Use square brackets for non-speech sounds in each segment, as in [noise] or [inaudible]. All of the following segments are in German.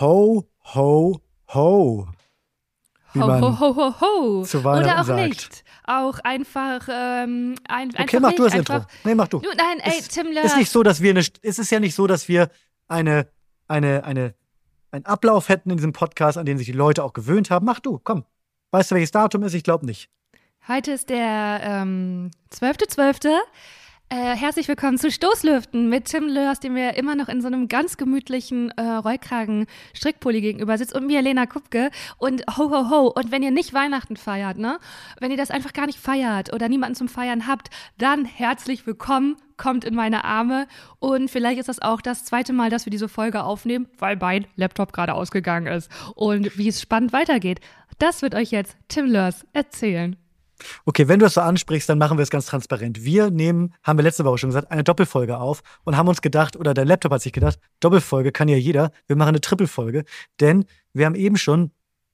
ho, ho, ho. Wie Ho, man ho, ho, ho, ho. zu Weihnachten Oder auch sagt. nicht. Auch einfach, ähm, ein, Okay, einfach mach nicht, du das einfach, Intro. Nee, mach du. Nein, ey, Es Tim Ist Löhr. nicht so, dass wir eine, es ist ja nicht so, dass wir eine, eine, eine, einen Ablauf hätten in diesem Podcast, an den sich die Leute auch gewöhnt haben. Mach du, komm. Weißt du, welches Datum ist? Ich glaube nicht. Heute ist der ähm, 12.12. Äh, herzlich willkommen zu Stoßlüften mit Tim Lörs, dem wir immer noch in so einem ganz gemütlichen äh, Rollkragen-Strickpulli gegenüber sitzt und mir, Lena Kupke. Und ho, ho, ho. Und wenn ihr nicht Weihnachten feiert, ne? Wenn ihr das einfach gar nicht feiert oder niemanden zum Feiern habt, dann herzlich willkommen, kommt in meine Arme. Und vielleicht ist das auch das zweite Mal, dass wir diese Folge aufnehmen, weil mein Laptop gerade ausgegangen ist. Und wie es spannend weitergeht, das wird euch jetzt Tim Lörs erzählen. Okay, wenn du das so ansprichst, dann machen wir es ganz transparent. Wir nehmen, haben wir letzte Woche schon gesagt, eine Doppelfolge auf und haben uns gedacht, oder der Laptop hat sich gedacht, Doppelfolge kann ja jeder. Wir machen eine Trippelfolge, denn wir haben eben schon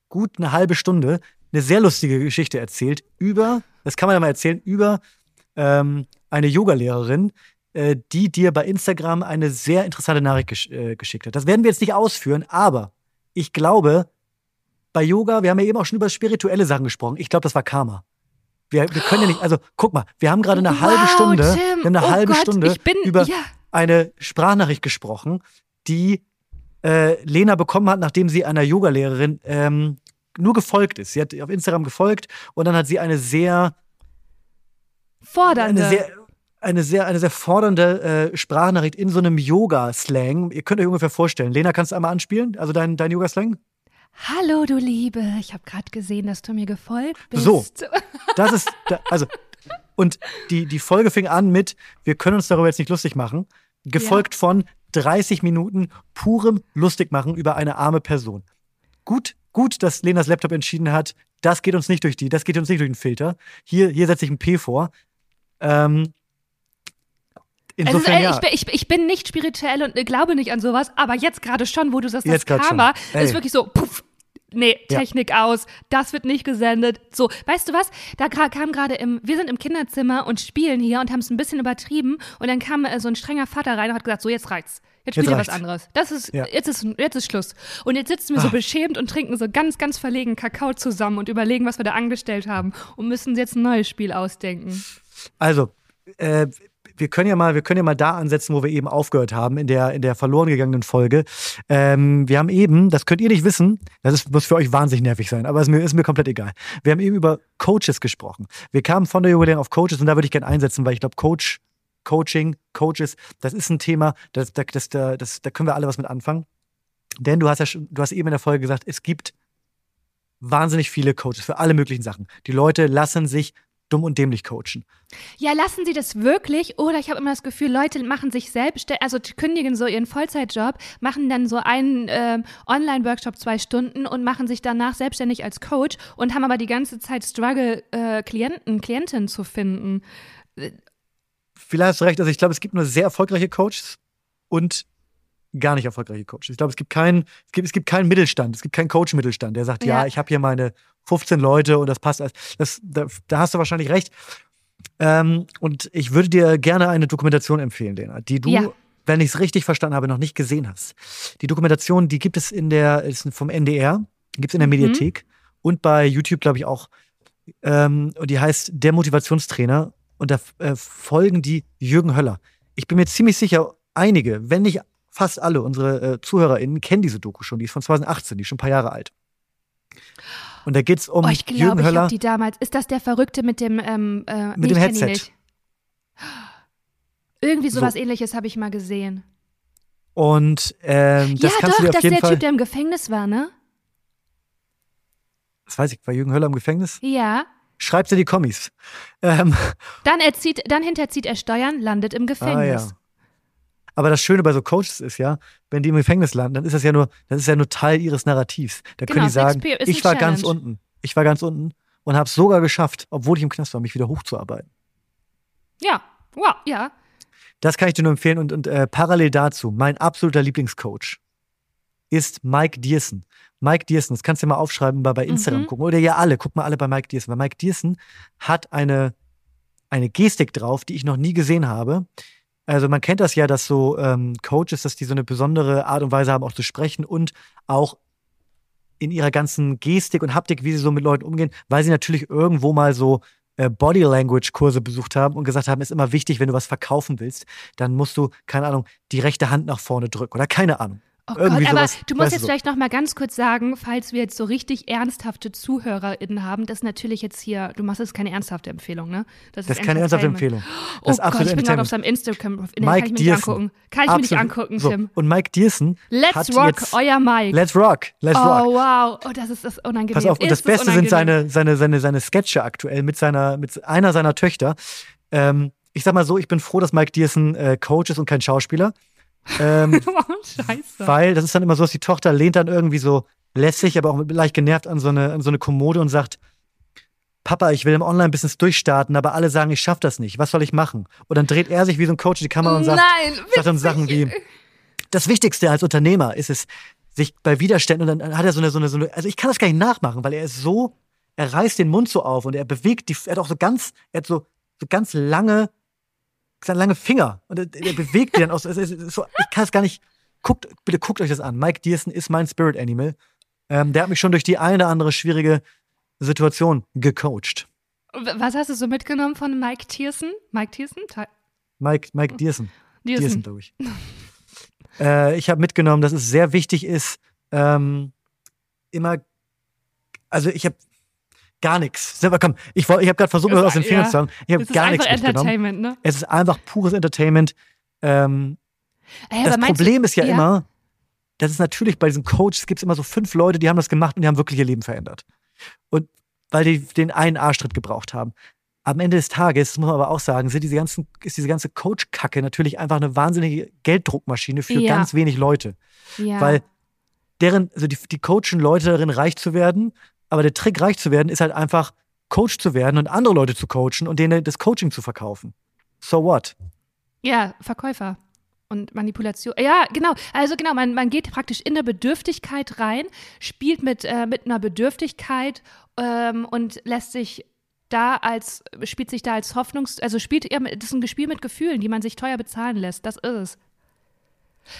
gut eine halbe Stunde eine sehr lustige Geschichte erzählt über, das kann man ja mal erzählen, über ähm, eine Yogalehrerin, äh, die dir bei Instagram eine sehr interessante Nachricht gesch äh, geschickt hat. Das werden wir jetzt nicht ausführen, aber ich glaube, bei Yoga, wir haben ja eben auch schon über spirituelle Sachen gesprochen. Ich glaube, das war Karma. Wir, wir können ja nicht, also guck mal, wir haben gerade eine Wow, halbe Stunde, Tim, wir haben eine oh halbe Gott, Stunde ich bin- über ja. eine Sprachnachricht gesprochen, die äh, Lena bekommen hat, nachdem sie einer Yogalehrerin ähm, nur gefolgt ist. Sie hat auf Instagram gefolgt und dann hat sie eine sehr, Fordernde. eine sehr, eine sehr, eine sehr fordernde äh, Sprachnachricht in so einem Yoga-Slang. Ihr könnt euch ungefähr vorstellen. Lena, kannst du einmal anspielen? Also dein, dein Yoga-Slang? Hallo, du Liebe. Ich habe gerade gesehen, dass du mir gefolgt bist. So. [laughs] Das ist, also, und die, die Folge fing an mit, wir können uns darüber jetzt nicht lustig machen, gefolgt von 30 Minuten purem Lustigmachen über eine arme Person. Gut, gut, dass Lenas Laptop entschieden hat, das geht uns nicht durch die, das geht uns nicht durch den Filter. Hier, hier setze ich ein P vor. Ähm, Also, insofern, ey, ja. ich, bin, ich, ich bin nicht spirituell und äh, glaube nicht an sowas, aber jetzt gerade schon, wo du sagst, das schon. Karma Ey. ist wirklich so, puff. Nee, Ja. Technik aus, das wird nicht gesendet. So, weißt du was? Da kam gerade im, wir sind im Kinderzimmer und spielen hier und haben es ein bisschen übertrieben und dann kam äh, so ein strenger Vater rein und hat gesagt, so jetzt reicht's. Jetzt spielt ihr was anderes. Das ist, Ja. jetzt ist, jetzt ist Schluss. Und jetzt sitzen wir so Ah. beschämt und trinken so ganz, ganz verlegen Kakao zusammen und überlegen, was wir da angestellt haben und müssen jetzt ein neues Spiel ausdenken. Also, äh, wir können ja mal, wir können ja mal da ansetzen, wo wir eben aufgehört haben in der in der verloren gegangenen Folge. Ähm, wir haben eben, das könnt ihr nicht wissen, das ist, muss für euch wahnsinnig nervig sein, aber ist mir, ist mir komplett egal. Wir haben eben über Coaches gesprochen. Wir kamen von der Jubiläum auf Coaches und da würde ich gerne einsetzen, weil ich glaube, Coach, Coaching, Coaches, das ist ein Thema, das, das, das, das, da können wir alle was mit anfangen. Denn du hast ja du hast eben in der Folge gesagt, es gibt wahnsinnig viele Coaches für alle möglichen Sachen. Die Leute lassen sich dumm und dämlich coachen. Ja, lassen Sie das wirklich? Oder ich habe immer das Gefühl, Leute machen sich selbst, also kündigen so ihren Vollzeitjob, machen dann so einen ähm, Online-Workshop zwei Stunden und machen sich danach selbstständig als Coach und haben aber die ganze Zeit Struggle, äh, Klienten, Klientinnen zu finden. Vielleicht hast du recht. Also ich glaube, es gibt nur sehr erfolgreiche Coaches und gar nicht erfolgreiche Coaches. Ich glaube, es gibt keinen, es gibt, es gibt keinen Mittelstand, es gibt keinen Coach-Mittelstand, der sagt, ja, Ja. ich habe hier meine 15 Leute und das passt. alles. Das, da, da hast du wahrscheinlich recht. Ähm, und ich würde dir gerne eine Dokumentation empfehlen, Lena, die du, Ja. wenn ich es richtig verstanden habe, noch nicht gesehen hast. Die Dokumentation, die gibt es in der, ist vom NDR, gibt es in der Mhm. Mediathek und bei YouTube, glaube ich, auch. Ähm, und die heißt Der Motivationstrainer. Und da äh, folgen die Jürgen Höller. Ich bin mir ziemlich sicher, einige, wenn nicht fast alle unsere äh, ZuhörerInnen kennen diese Doku schon. Die ist von 2018, die ist schon ein paar Jahre alt. Und da geht es um Oh, ich Jürgen glaube, ich Höller. habe die damals. Ist das der Verrückte mit dem, ähm, äh, Mit nee, dem Headset. Irgendwie So. sowas ähnliches habe ich mal gesehen. Und ähm, das ja, kannst doch, du dir das auf ist jeden der Fall. Typ, der im Gefängnis war, ne? das weiß ich, war Jürgen Höller im Gefängnis? Ja. Schreib's in die Kommis. Ähm, Dann, erzieht, dann hinterzieht er Steuern, landet im Gefängnis. Ah, ja. Aber das Schöne bei so Coaches ist ja, wenn die im Gefängnis landen, dann ist das ja nur, das ist ja nur Teil ihres Narrativs. Da Genau, können die sagen, ich war ganz Challenge. unten. Ich war ganz unten und habe es sogar geschafft, obwohl ich im Knast war, mich wieder hochzuarbeiten. Ja, wow, ja. Das kann ich dir nur empfehlen. Und, und äh, parallel dazu, mein absoluter Lieblingscoach ist Mike Dierson. Mike Dierson, das kannst du dir mal aufschreiben, bei, bei Instagram Mhm. gucken. Oder ja alle, guck mal alle bei Mike Dierson. Weil Mike Dierson hat eine, eine Gestik drauf, die ich noch nie gesehen habe. Also man kennt das ja, dass so ähm, Coaches, dass die so eine besondere Art und Weise haben, auch zu sprechen und auch in ihrer ganzen Gestik und Haptik, wie sie so mit Leuten umgehen, weil sie natürlich irgendwo mal so äh, Body Language Kurse besucht haben und gesagt haben, ist immer wichtig, wenn du was verkaufen willst, dann musst du, keine Ahnung, die rechte Hand nach vorne drücken oder keine Ahnung. Oh Irgendwie Gott, aber sowas, du musst jetzt so. vielleicht noch mal ganz kurz sagen, falls wir jetzt so richtig ernsthafte ZuhörerInnen haben, das ist natürlich jetzt hier, du machst jetzt keine ernsthafte Empfehlung, ne? Das ist keine ernsthafte. Empfehlung. Oh Das ist Gott, ich bin gerade auf seinem Instagram. Nee, Mike kann ich mir nicht angucken. Kann ich mir nicht Absolut. angucken, so. Tim. Und Mike Dierson Let's hat rock, jetzt, euer Mike. Let's rock, let's oh, rock. wow. Oh, das ist das unangenehm. Pass auf, und das Ist das Beste sind seine, seine, seine, seine Sketche aktuell mit seiner, mit einer seiner Töchter. Ähm, ich sag mal so, ich bin froh, dass Mike Dierson äh, Coach ist und kein Schauspieler. Ähm, [laughs] Scheiße. weil das ist dann immer so, dass die Tochter lehnt dann irgendwie so lässig, aber auch leicht genervt an so eine, an so eine Kommode und sagt, Papa, ich will im Online-Business durchstarten, aber alle sagen, ich schaff das nicht. Was soll ich machen? Und dann dreht er sich wie so ein Coach in die Kamera und sagt, Nein, sagt dann Sachen wie, das Wichtigste als Unternehmer ist es, sich bei Widerständen, und dann hat er so eine, so eine, so eine, also ich kann das gar nicht nachmachen, weil er ist so, er reißt den Mund so auf und er bewegt die, er hat auch so ganz, er hat so, so ganz lange, ganz lange Finger und er, er bewegt die dann auch so, so, ich kann es gar nicht, guckt, bitte guckt euch das an. Mike Dierson ist mein Spirit Animal. Ähm, der hat mich schon durch die eine oder andere schwierige Situation gecoacht. Was hast du so mitgenommen von Mike Tierson? Mike Tierson? Ti- Mike, Mike Dierson. Tierson. Dierson, glaube ich. äh, ich habe mitgenommen, dass es sehr wichtig ist, ähm, immer, also ich habe gar nichts. Selber, komm, ich, ich habe gerade versucht, Das- aus den Fingern ja. zu sagen. Ich habe gar nichts mitgenommen. Ne? Es ist einfach pures Entertainment. Ähm, Ey, das meinst du- Problem ist ja, immer, dass es natürlich bei diesen Coaches gibt es immer so fünf Leute, die haben das gemacht und die haben wirklich ihr Leben verändert. Und weil die den einen Arschtritt gebraucht haben. Am Ende des Tages, das muss man aber auch sagen, sind diese ganzen, ist diese ganze Coach-Kacke natürlich einfach eine wahnsinnige Gelddruckmaschine für Ja. ganz wenig Leute. Ja. Weil deren, also die, die coachen Leute darin, reich zu werden, aber der Trick, reich zu werden, ist halt einfach, Coach zu werden und andere Leute zu coachen und denen das Coaching zu verkaufen. So what? Ja, Verkäufer und Manipulation. Ja, genau. Also genau, man, man geht praktisch in eine Bedürftigkeit rein, spielt mit, äh, mit einer Bedürftigkeit ähm, und lässt sich da als, spielt sich da als Hoffnungs-, also spielt, ja, das ist ein Spiel mit Gefühlen, die man sich teuer bezahlen lässt. Das ist es.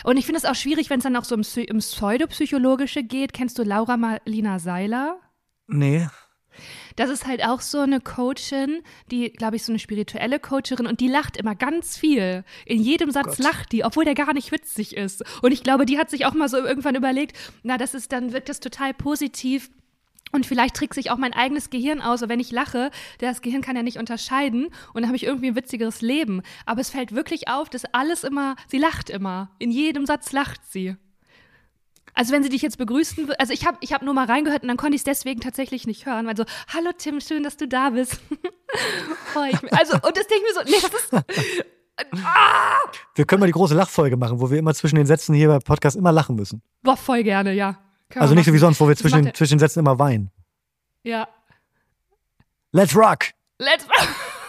Und ich finde es auch schwierig, wenn es dann auch so Psy- im Pseudopsychologische geht. Kennst du Laura Marlina Seiler? Nee. Das ist halt auch so eine Coachin, die, glaube ich, so eine spirituelle Coacherin und die lacht immer ganz viel. In jedem Satz Gott. lacht die, obwohl der gar nicht witzig ist. Und ich glaube, die hat sich auch mal so irgendwann überlegt, na, das ist, dann wirkt das total positiv. Und vielleicht trickst sich auch mein eigenes Gehirn aus, und wenn ich lache, das Gehirn kann ja nicht unterscheiden und dann habe ich irgendwie ein witzigeres Leben. Aber es fällt wirklich auf, dass alles immer, sie lacht immer. In jedem Satz lacht sie. Also wenn sie dich jetzt begrüßen also ich habe ich hab nur mal reingehört und dann konnte ich es deswegen tatsächlich nicht hören, weil so, hallo Tim, schön, dass du da bist. [laughs] Freu ich mich. Also, und das denke ich mir so, nee, das ist, Wir können mal die große Lachfolge machen, wo wir immer zwischen den Sätzen hier beim Podcast immer lachen müssen. boah, voll gerne, ja. Können Also nicht so wie sonst, wo wir zwischen den, zwischen den Sätzen immer weinen. Ja. Let's rock! Let's [laughs]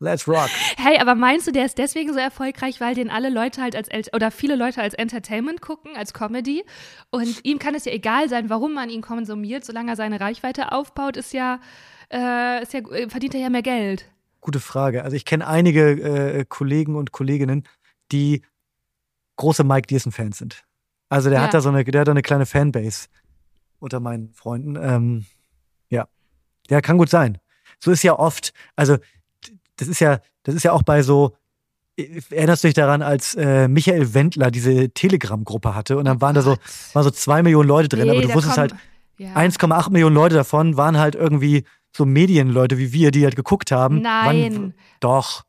Let's rock! Hey, aber meinst du, der ist deswegen so erfolgreich, weil den alle Leute halt als, El- oder viele Leute als Entertainment gucken, als Comedy? Und ihm kann es ja egal sein, warum man ihn konsumiert, solange er seine Reichweite aufbaut, ist ja, äh, ist ja, äh, verdient er ja mehr Geld. Gute Frage. Also ich kenne einige äh, Kollegen und Kolleginnen, die große Mike Dierson-Fans sind. Also der Ja. hat da so eine, der hat da eine kleine Fanbase unter meinen Freunden. Ähm, ja. Ja, kann gut sein. So ist ja oft, also das ist ja, das ist ja auch bei so, äh, erinnerst du dich daran, als äh, Michael Wendler diese Telegram-Gruppe hatte und dann waren da so, waren so zwei Millionen Leute drin, Nee, aber du wusstest kommen- halt, ja. 1,8 Millionen Leute davon waren halt irgendwie so Medienleute wie wir, die halt geguckt haben. Nein. Wann, doch.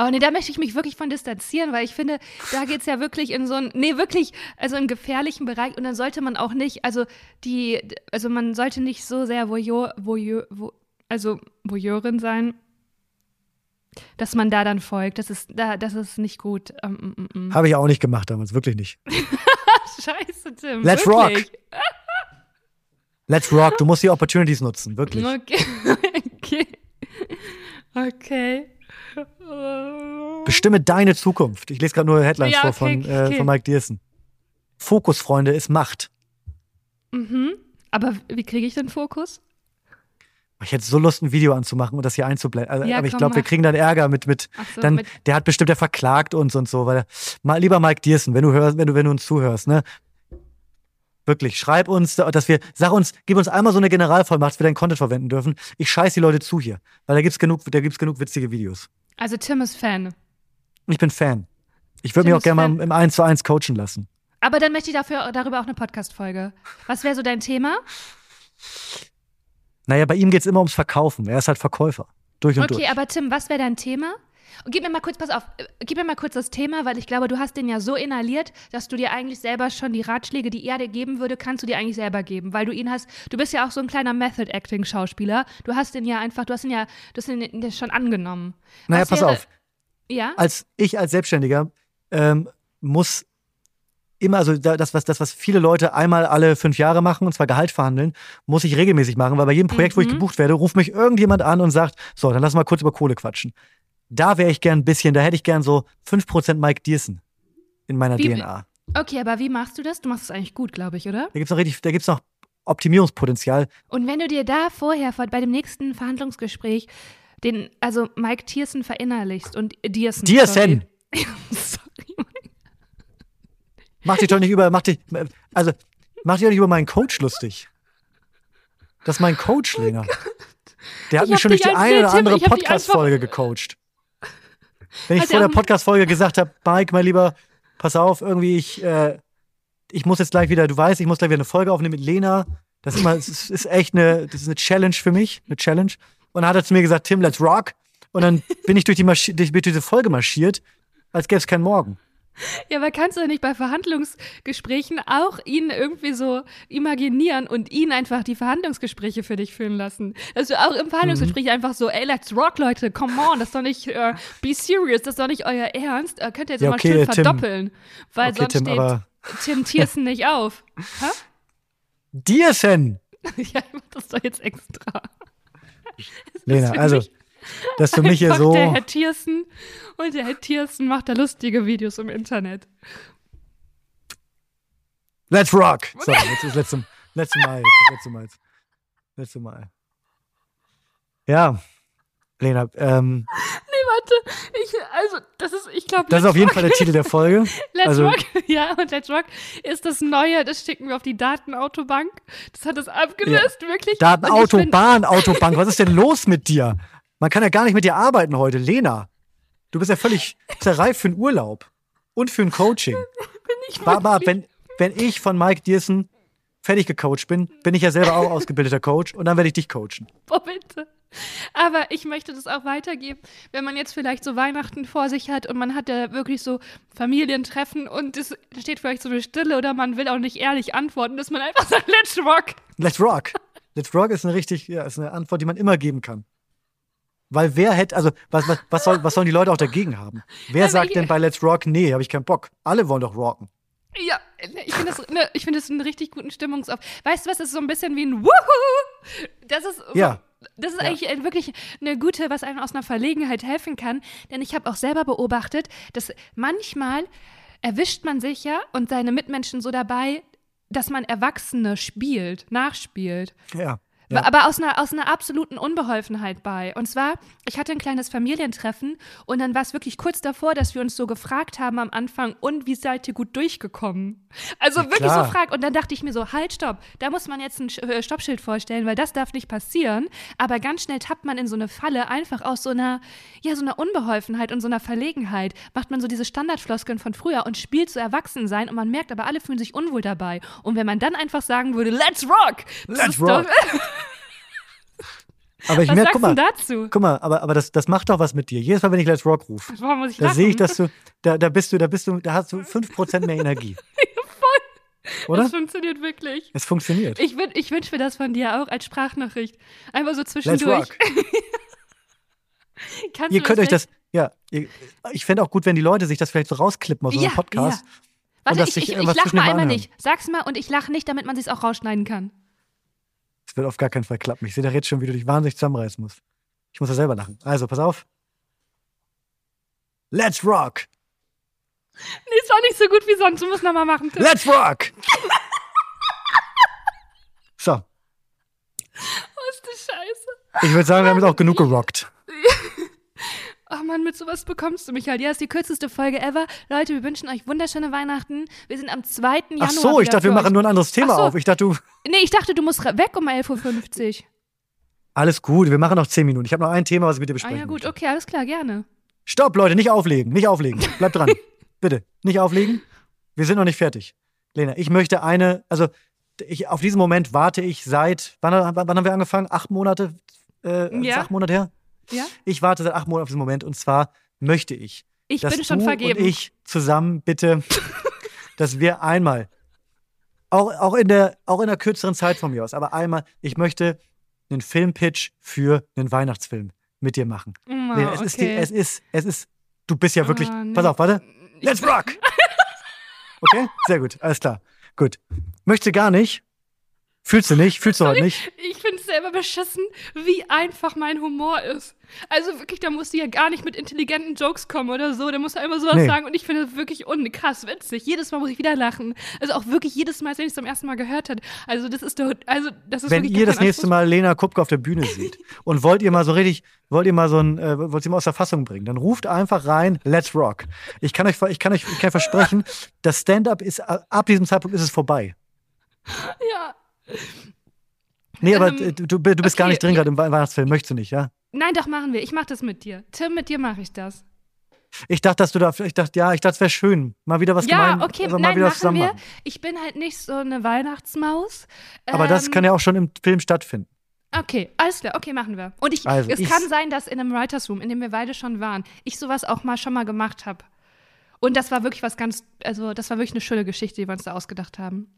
Oh nee, da möchte ich mich wirklich von distanzieren, weil ich finde, da geht's ja wirklich in so einen, nee, wirklich, also einen gefährlichen Bereich und dann sollte man auch nicht, also die, also man sollte nicht so sehr Voyeur, Voyeur, Vo, also Voyeurin sein, dass man da dann folgt. Das ist, da, das ist nicht gut. Ähm, mm, mm, mm. Habe ich auch nicht gemacht damals, wirklich nicht. [laughs] Scheiße, Tim. Let's wirklich. Let's rock, du musst die Opportunities nutzen, wirklich. Okay. [laughs] okay. Okay. Äh, Bestimme deine Zukunft. Ich lese gerade nur Headlines Ja, vor okay, von, äh, okay. von Mike Dierson. Fokus, Freunde, ist Macht. Mhm. Aber wie kriege ich den Fokus? Ich hätte so Lust, ein Video anzumachen und das hier einzublenden. Also, Ja, aber ich glaube, wir kriegen dann Ärger mit, mit so, dann, mit- der hat bestimmt, der verklagt uns und so, weil mal lieber Mike Diersen, wenn du hörst, wenn du, wenn du uns zuhörst, ne? Wirklich, schreib uns, dass wir, sag uns, gib uns einmal so eine Generalvollmacht, dass wir deinen Content verwenden dürfen. Ich scheiß die Leute zu hier, weil da gibt's genug, da gibt's genug witzige Videos. Also Tim ist Fan. Ich bin Fan. Ich würde mich auch gerne mal im 1 zu 1 coachen lassen. Aber dann möchte ich dafür, darüber auch eine Podcast-Folge. Was wäre so dein Thema? Naja, bei ihm geht's immer ums Verkaufen. Er ist halt Verkäufer. Durch und Okay, durch. aber Tim, was wäre dein Thema? Gib mir mal kurz, pass auf, gib mir mal kurz das Thema, weil ich glaube, du hast den ja so inhaliert, dass du dir eigentlich selber schon die Ratschläge, die er dir geben würde, kannst du dir eigentlich selber geben, weil du ihn hast, du bist ja auch so ein kleiner Method-Acting-Schauspieler. Du hast den ja einfach, du hast ihn ja, du hast ihn ja schon angenommen. Naja, Was pass wäre- auf. Ja? als ich als Selbstständiger ähm, muss immer, also da- das was, das, was viele Leute einmal alle fünf Jahre machen, und zwar Gehalt verhandeln, muss ich regelmäßig machen, weil bei jedem Projekt, wo ich Mhm. gebucht werde, ruft mich irgendjemand an und sagt, so, dann lass mal kurz über Kohle quatschen. Da wäre ich gern ein bisschen, da hätte ich gern so 5% Mike Diersen in meiner Wie- DNA. Okay, aber wie machst du das? Du machst es eigentlich gut, glaube ich, oder? Da gibt's noch richtig, da gibt's noch Optimierungspotenzial. Und wenn du dir da vorher vor, bei dem nächsten Verhandlungsgespräch den, also Mike Tiersen verinnerlichst und Diersen. Diersen! [laughs] Sorry. Mach dich doch nicht über, mach dich, also, mach dich doch nicht über meinen Coach lustig. Das ist mein Coach, Lena. Der hat Ich mich schon durch die eine oder andere Podcast-Folge gecoacht. Wenn ich Hat vor er der Podcast-Folge gesagt habe, Mike, mein Lieber, pass auf, irgendwie, ich, äh, ich muss jetzt gleich wieder, du weißt, ich muss gleich wieder eine Folge aufnehmen mit Lena. Das ist immer, es ist, echt eine, das ist eine Challenge für mich, eine Challenge. Und dann hat er zu mir gesagt, Tim, let's rock. Und dann bin ich durch, die Maschi durch, durch diese Folge marschiert, als gäbe es keinen Morgen. Ja, aber kannst du nicht bei Verhandlungsgesprächen auch ihn irgendwie so imaginieren und ihn einfach die Verhandlungsgespräche für dich führen lassen? Dass du auch im Verhandlungsgespräch Mhm. einfach so, ey, let's rock, Leute, come on, das ist doch nicht, äh, be serious, das ist doch nicht euer Ernst. Äh, könnt ihr jetzt Ja, mal okay, schön Tim. verdoppeln, weil Okay, sonst Tim, steht Tim Tiersen nicht auf. Hä? Diersen! [laughs] ja, ich mach das doch jetzt extra. Lena, also, mich dass du mich hier so. Der Herr Tiersen und der Herr Tiersen macht da lustige Videos im Internet. Let's rock! So, jetzt ist das letzte, letzte Mal. Jetzt, letzte Mal. Jetzt. Letzte Mal. Ja, Lena, ähm, Nee, warte. Ich, also, das ist, ich glaube, das ist auf jeden Fall der Titel der Folge. [laughs] Let's also, Rock, [laughs] ja, und Let's Rock ist das Neue, das schicken wir auf die Datenautobank. Das hat es abgelöst, wirklich. Und ich bin- Datenautobahn, Autobank, was ist denn los mit dir? Man kann ja gar nicht mit dir arbeiten heute, Lena. Du bist ja völlig zerreift für einen Urlaub und für ein Coaching. [laughs] bin ich Aber wirklich- wenn, wenn ich von Mike Diersen fertig gecoacht bin, bin ich ja selber auch ausgebildeter Coach und dann werde ich dich coachen. [laughs] Boah, bitte. Aber ich möchte das auch weitergeben, wenn man jetzt vielleicht so Weihnachten vor sich hat und man hat ja wirklich so Familientreffen und es steht vielleicht so eine Stille oder man will auch nicht ehrlich antworten, dass man einfach sagt, let's rock. Let's rock. Let's rock ist eine richtig, ja, ist eine Antwort, die man immer geben kann. Weil wer hätte, also was, was, was, soll, was sollen die Leute auch dagegen haben? Wer Aber sagt denn bei Let's Rock, nee, habe ich keinen Bock. Alle wollen doch rocken. Ja, ich finde das, ne, ich finde das einen richtig guten Stimmungsauf. Weißt du was, das ist so ein bisschen wie ein Woohoo. Das ist, Ja. das ist Ja. eigentlich wirklich eine gute, was einem aus einer Verlegenheit helfen kann. Denn ich habe auch selber beobachtet, dass manchmal erwischt man sich ja und seine Mitmenschen so dabei, dass man Erwachsene spielt, nachspielt. Ja. Ja. Aber aus einer, aus einer absoluten Unbeholfenheit bei. Und zwar, ich hatte ein kleines Familientreffen und dann war es wirklich kurz davor, dass wir uns so gefragt haben am Anfang, und wie seid ihr gut durchgekommen? Also Ja, wirklich so fragt. Und dann dachte ich mir so, halt, stopp, da muss man jetzt ein äh, Stoppschild vorstellen, weil das darf nicht passieren. Aber ganz schnell tappt man in so eine Falle, einfach aus so einer, ja, so einer Unbeholfenheit und so einer Verlegenheit. Macht man so diese Standardfloskeln von früher und spielt so erwachsen sein und man merkt aber, alle fühlen sich unwohl dabei. Und wenn man dann einfach sagen würde, let's rock! Let's rock. [laughs] Aber ich was merke, guck mal, dazu? guck mal, aber, aber das, das macht doch was mit dir. Jedes Mal, wenn ich Let's Rock rufe, da sehe ich, dass du, [laughs] da, da bist du, da bist du, da hast du 5% mehr Energie. [laughs] Oder? Das funktioniert wirklich. Es funktioniert. Ich, wün- ich wünsche mir das von dir auch als Sprachnachricht. Einfach so zwischendurch. [laughs] Ihr könnt euch das, ja, ihr, ich fände auch gut, wenn die Leute sich das vielleicht so rausklippen aus Ja, unserem Podcast. Warte, dass ich, sich ich, ich irgendwas lach mal einmal anhören. nicht. Sag's mal und ich lache nicht, damit man sich's auch rausschneiden kann. Das wird auf gar keinen Fall klappen. Ich sehe da jetzt schon, wie du dich wahnsinnig zusammenreißen musst. Ich muss da selber lachen. Also, pass auf. Let's rock! Nee, ist auch nicht so gut wie sonst. Du musst nochmal machen. Tim. Let's rock! so, Was ist die Scheiße? Ich würde sagen, wir haben jetzt auch genug gerockt. Ach man, mit sowas bekommst du mich halt. Ja, ist die kürzeste Folge ever. Leute, wir wünschen euch wunderschöne Weihnachten. Wir sind am 2. Januar. Ach so, ich dachte, wir machen nur ein anderes Thema so. auf. Ich dachte, du. Nee, ich dachte, du musst weg um 11.50 Uhr. Alles gut, wir machen noch 10 Minuten. Ich habe noch ein Thema, was ich mit dir Ah besprechen ja, gut, möchte. okay, alles klar, gerne. Stopp, Leute, nicht auflegen, nicht auflegen. Bleibt dran. [laughs] Bitte, nicht auflegen. Wir sind noch nicht fertig. Lena, ich möchte eine, also ich, auf diesen Moment warte ich seit, wann, wann haben wir angefangen? Acht Monate? Äh, Ja. acht Monate her? Ja? Ich warte seit acht Monaten auf diesen Moment und zwar möchte ich, Ich dass bin schon du vergeben. und ich zusammen bitte, [laughs] dass wir einmal, auch, auch, in der, auch in der kürzeren Zeit von mir aus, aber einmal, ich möchte einen Filmpitch für einen Weihnachtsfilm mit dir machen. Oh, Lena, es, ist die, okay. es ist, es ist, du bist ja wirklich, Ah, nee. pass auf, warte, let's rock! [laughs] Okay, sehr gut, alles klar, gut. Möchtest du gar nicht? Fühlst du nicht? Fühlst du heute nicht? Ich selber beschissen, wie einfach mein Humor ist. Also wirklich, da musst du ja gar nicht mit intelligenten Jokes kommen oder so. Da musst du einfach sowas Nee. sagen und ich finde es wirklich unkrass witzig. Jedes Mal muss ich wieder lachen. Also auch wirklich jedes Mal, als wenn ich es zum ersten Mal gehört habe. Also das ist doch, also das ist Wenn ihr das nächste. Mal Lena Kupke auf der Bühne seht [laughs] und wollt ihr mal so richtig, wollt ihr mal so ein, äh, wollt ihr mal aus der Fassung bringen, dann ruft einfach rein, let's rock. Ich kann euch, ich kann euch, ich kann versprechen, [laughs] das Stand-up ist, ab diesem Zeitpunkt ist es vorbei. Ja. Nee, aber Ähm, äh, du, du bist okay, gar nicht drin gerade im Wei- Weihnachtsfilm, möchtest du nicht, ja? Nein, doch machen wir. Ich mache das mit dir. Tim, mit dir mache ich das. Ich dachte, dass du da, ich dachte, ja, ich dachte, es wäre schön. Mal wieder was ja, gemein, okay, also mal nein, wieder machen zusammen wir. Ich bin halt nicht so eine Weihnachtsmaus. Aber das Ähm, kann ja auch schon im Film stattfinden. Okay, alles klar, okay, machen wir. Und ich, Also, es ich- kann sein, dass in einem Writers Room, in dem wir beide schon waren, ich sowas auch mal schon mal gemacht habe. Und das war wirklich was ganz, also das war wirklich eine schöne Geschichte, die wir uns da ausgedacht haben.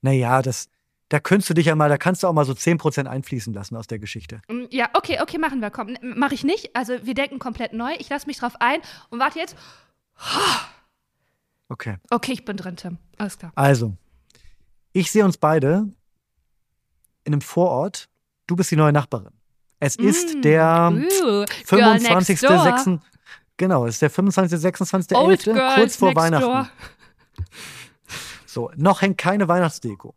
Naja, das, da könntest du dich ja mal, da kannst du auch mal so 10% einfließen lassen aus der Geschichte. Mm, Ja, okay, okay, machen wir. Komm, mache ich nicht. Also wir denken komplett neu. Ich lasse mich drauf ein und warte jetzt. Okay. Okay, ich bin drin, Tim. Alles klar. Also, ich sehe uns beide in einem Vorort. Du bist die neue Nachbarin. Es ist Mm, der uh, 25. Girl next door. 6. Genau, es ist der 25. 26. Old 11. Girls kurz vor Weihnachten. door. So, noch hängt keine Weihnachtsdeko.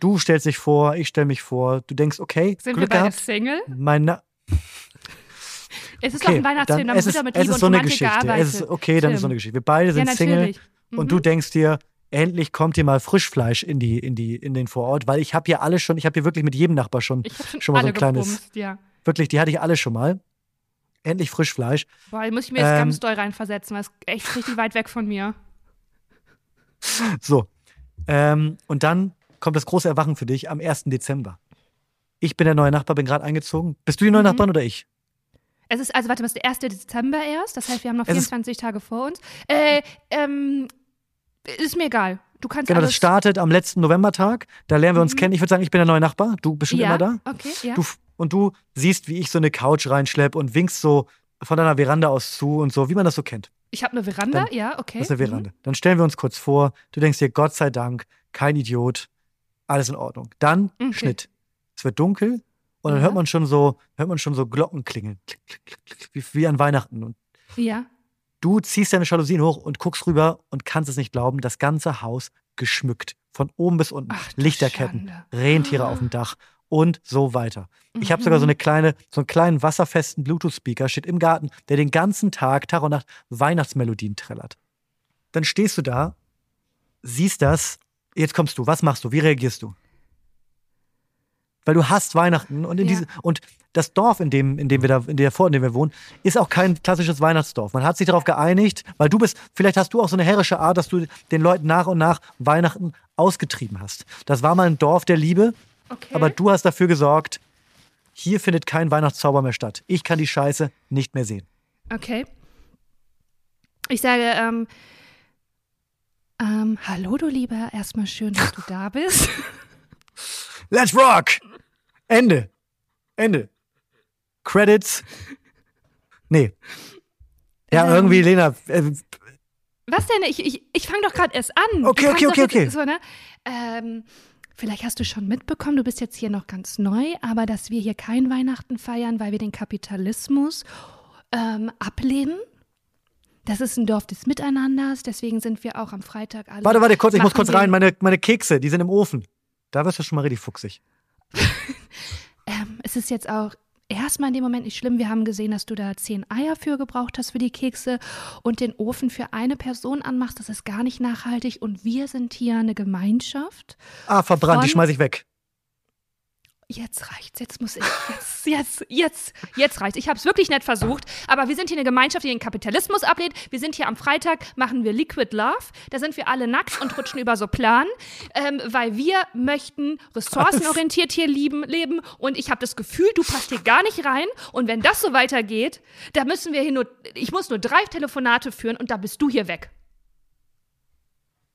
Du stellst dich vor, ich stelle mich vor. Du denkst, okay, Sind Glück wir beide gehabt. Single? Mein Na [laughs] Es ist okay, doch ein Weihnachtsfilm, dann, da es wird doch mit es Liebe ist und so eine Romantik Geschichte. gearbeitet. Es ist, okay, dann ist so eine Geschichte. Wir beide Ja, sind Single. natürlich. Und Mhm. du denkst dir, endlich kommt hier mal Frischfleisch in die in die in den Vorort, weil ich habe hier alle schon, ich habe hier wirklich mit jedem Nachbar schon schon, schon mal so ein kleines, gebumst, ja. wirklich, die hatte ich alle schon mal. Endlich Frischfleisch. Boah, da muss ich mir jetzt Ähm, ganz doll reinversetzen, weil es echt richtig weit weg von mir. So. Ähm, und dann kommt das große Erwachen für dich am 1. Dezember. Ich bin der neue Nachbar, bin gerade eingezogen. Bist du die neue Mhm. Nachbarin oder ich? Es ist, also warte mal, es ist der 1. Dezember erst, das heißt, wir haben noch Es ist- 24 Tage vor uns. Äh, ähm, ist mir egal. Du kannst Genau, das startet am letzten Novembertag. Da lernen wir uns Mhm. kennen. Ich würde sagen, ich bin der neue Nachbar. Du bist schon ja, immer da. okay, ja. Du, und du siehst, wie ich so eine Couch reinschlepp und winkst so von deiner Veranda aus zu und so, wie man das so kennt. ich habe eine Veranda, Dann- ja, okay. Das ist eine Mhm. Veranda. Dann stellen wir uns kurz vor. Du denkst dir, Gott sei Dank, kein Idiot, alles in Ordnung. Dann Okay. Schnitt. Es wird dunkel und dann Ja. hört man schon so, hört man schon so Glocken klingeln. Klick, klick, klick, klick, wie, wie an Weihnachten. Und Ja. du ziehst deine Jalousien hoch und guckst rüber und kannst es nicht glauben, das ganze Haus geschmückt. Von oben bis unten. Ach, Lichterketten, Schande. Rentiere auf dem Dach und so weiter. Ich habe sogar so Mhm. eine kleine, so einen kleinen wasserfesten Bluetooth-Speaker, steht im Garten, der den ganzen Tag, Tag und Nacht Weihnachtsmelodien trällert. Dann stehst du da, siehst das, jetzt kommst du, was machst du, wie reagierst du? Weil du hast Weihnachten und in Ja. diese, und das Dorf, in dem, in dem wir da, in der Vor, in dem wir wohnen, ist auch kein klassisches Weihnachtsdorf. Man hat sich darauf geeinigt, weil du bist, vielleicht hast du auch so eine herrische Art, dass du den Leuten nach und nach Weihnachten ausgetrieben hast. Das war mal ein Dorf der Liebe, Okay. aber du hast dafür gesorgt, hier findet kein Weihnachtszauber mehr statt. Ich kann die Scheiße nicht mehr sehen. Okay. Ich sage, ähm, ähm, hallo du Lieber, erstmal schön, dass du da bist. [laughs] Let's rock! Ende. Ende. Credits. Nee. Ja, Ähm. irgendwie, Lena. Äh, Was denn? Ich, ich, ich fange doch gerade erst an. Okay, okay, okay, okay. So, ne? ähm, vielleicht hast du schon mitbekommen, du bist jetzt hier noch ganz neu, aber dass wir hier kein Weihnachten feiern, weil wir den Kapitalismus ähm, ablehnen. Das ist ein Dorf des Miteinanders, deswegen sind wir auch am Freitag alle. warte, warte, kurz, ich muss kurz rein. Meine, meine Kekse, die sind im Ofen. Da wirst du schon mal richtig fuchsig. [laughs] ähm, es ist jetzt auch erstmal in dem Moment nicht schlimm. Wir haben gesehen, dass du da zehn Eier für gebraucht hast für die Kekse und den Ofen für eine Person anmachst. Das ist gar nicht nachhaltig. Und wir sind hier eine Gemeinschaft. Ah, verbrannt, die schmeiß ich weg jetzt reicht's, jetzt muss ich, jetzt, jetzt, jetzt, jetzt reicht's. Ich habe es wirklich nett versucht, aber wir sind hier eine Gemeinschaft, die den Kapitalismus ablehnt. Wir sind hier am Freitag, machen wir Liquid Love. Da sind wir alle nackt und rutschen über so Plan, ähm, weil wir möchten ressourcenorientiert hier lieben, leben und ich habe das Gefühl, du passt hier gar nicht rein und wenn das so weitergeht, da müssen wir hier nur, ich muss nur drei Telefonate führen und da bist du hier weg.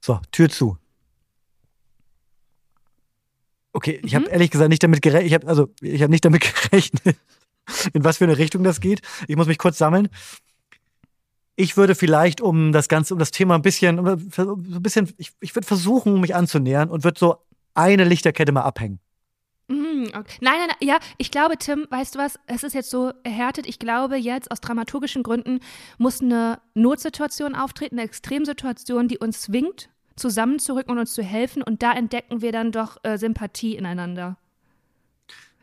So, Tür zu. Okay, ich mhm. habe ehrlich gesagt nicht damit gerechnet, ich habe also ich habe nicht damit [laughs] gerechnet, in was für eine Richtung das geht. Ich muss mich kurz sammeln. Ich würde vielleicht um das Ganze, um das Thema ein bisschen, so ein bisschen, ich, ich würde versuchen, mich anzunähern und würde so eine Lichterkette mal abhängen. Mhm, okay. Nein, nein, nein, ja, ich glaube, Tim, weißt du was, es ist jetzt so erhärtet. Ich glaube, jetzt aus dramaturgischen Gründen muss eine Notsituation auftreten, eine Extremsituation, die uns zwingt, zusammenzurücken und uns zu helfen. Und da entdecken wir dann doch äh, Sympathie ineinander.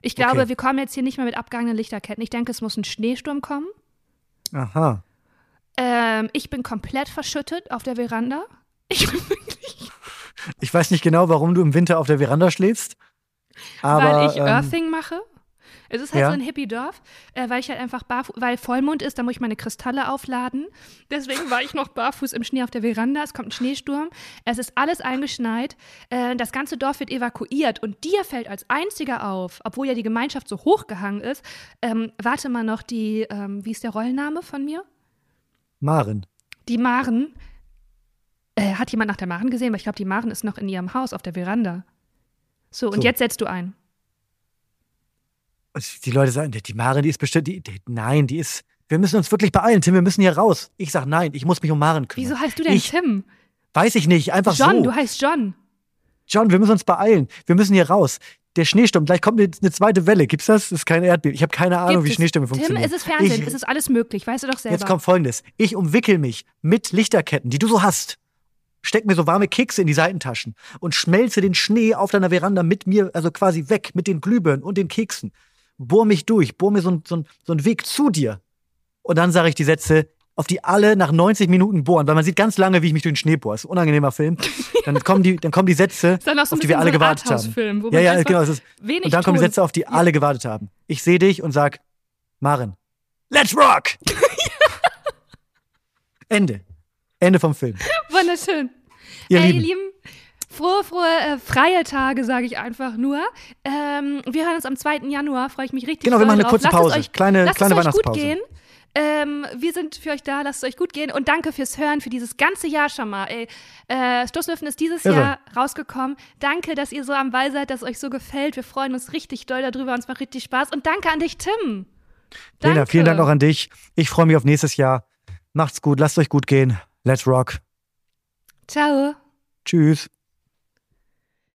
Ich glaube, okay. wir kommen jetzt hier nicht mehr mit abgehangenen Lichterketten. Ich denke, es muss ein Schneesturm kommen. Aha. Ähm, ich bin komplett verschüttet auf der Veranda. Ich bin wirklich. Ich weiß nicht genau, warum du im Winter auf der Veranda schläfst. Aber, Weil ich ähm, Earthing mache. Es ist halt ja. so ein Hippie-Dorf, äh, weil ich halt einfach barfuß, weil Vollmond ist, da muss ich meine Kristalle aufladen. Deswegen war ich noch barfuß im Schnee auf der Veranda. Es kommt ein Schneesturm. Es ist alles eingeschneit. Äh, das ganze Dorf wird evakuiert und dir fällt als einziger auf, obwohl ja die Gemeinschaft so hochgehangen ist. Ähm, warte mal noch, die, ähm, wie ist der Rollenname von mir? Maren. Die Maren. Äh, hat jemand nach der Maren gesehen? Weil ich glaube, die Maren ist noch in ihrem Haus auf der Veranda. So, und so. jetzt setzt du ein. Und die Leute sagen, die Maren, die ist bestimmt, die, die, nein, die ist, wir müssen uns wirklich beeilen, Tim, wir müssen hier raus. Ich sag nein, ich muss mich um Maren kümmern. Wieso heißt du denn ich, Tim? Weiß ich nicht, einfach John, so. John, du heißt John. John, wir müssen uns beeilen. Wir müssen hier raus. Der Schneesturm, gleich kommt eine, eine zweite Welle. Gibt's das? Das ist kein Erdbeben. Ich habe keine Ahnung, Gibt wie Schneestürme funktionieren. Tim, es ist Fernsehen, ich, es ist alles möglich, weißt du doch selber. Jetzt kommt folgendes. Ich umwickel mich mit Lichterketten, die du so hast. Steck mir so warme Kekse in die Seitentaschen und schmelze den Schnee auf deiner Veranda mit mir, also quasi weg, mit den Glühbirnen und den Keksen bohr mich durch, bohr mir so, so, so einen Weg zu dir. Und dann sage ich die Sätze, auf die alle nach 90 Minuten bohren, weil man sieht ganz lange, wie ich mich durch den Schnee bohre. Das ist ein unangenehmer Film. Dann kommen die, dann kommen die Sätze, [laughs] so auf die wir alle so gewartet haben. Ja, ja, genau. Ist, und dann kommen die Sätze, auf die ja. alle gewartet haben. Ich sehe dich und sag, Maren, let's rock! [laughs] Ende. Ende vom Film. Wunderschön. Ihr Ey, Lieben. Lieben Frohe, frohe, äh, freie Tage, sage ich einfach nur. Ähm, wir hören uns am 2. Januar, freue ich mich richtig. Genau, wir machen eine kurze lasst Pause. Euch, kleine lasst kleine es euch Weihnachtspause. gut gehen. Ähm, wir sind für euch da, lasst es euch gut gehen und danke fürs Hören, für dieses ganze Jahr schon mal. Ey, äh, Stoßlöwen ist dieses Irre. Jahr rausgekommen. Danke, dass ihr so am Ball seid, dass es euch so gefällt. Wir freuen uns richtig doll darüber, uns macht richtig Spaß. Und danke an dich, Tim. Danke. Lena, vielen Dank auch an dich. Ich freue mich auf nächstes Jahr. Macht's gut, lasst euch gut gehen. Let's rock. Ciao. Tschüss.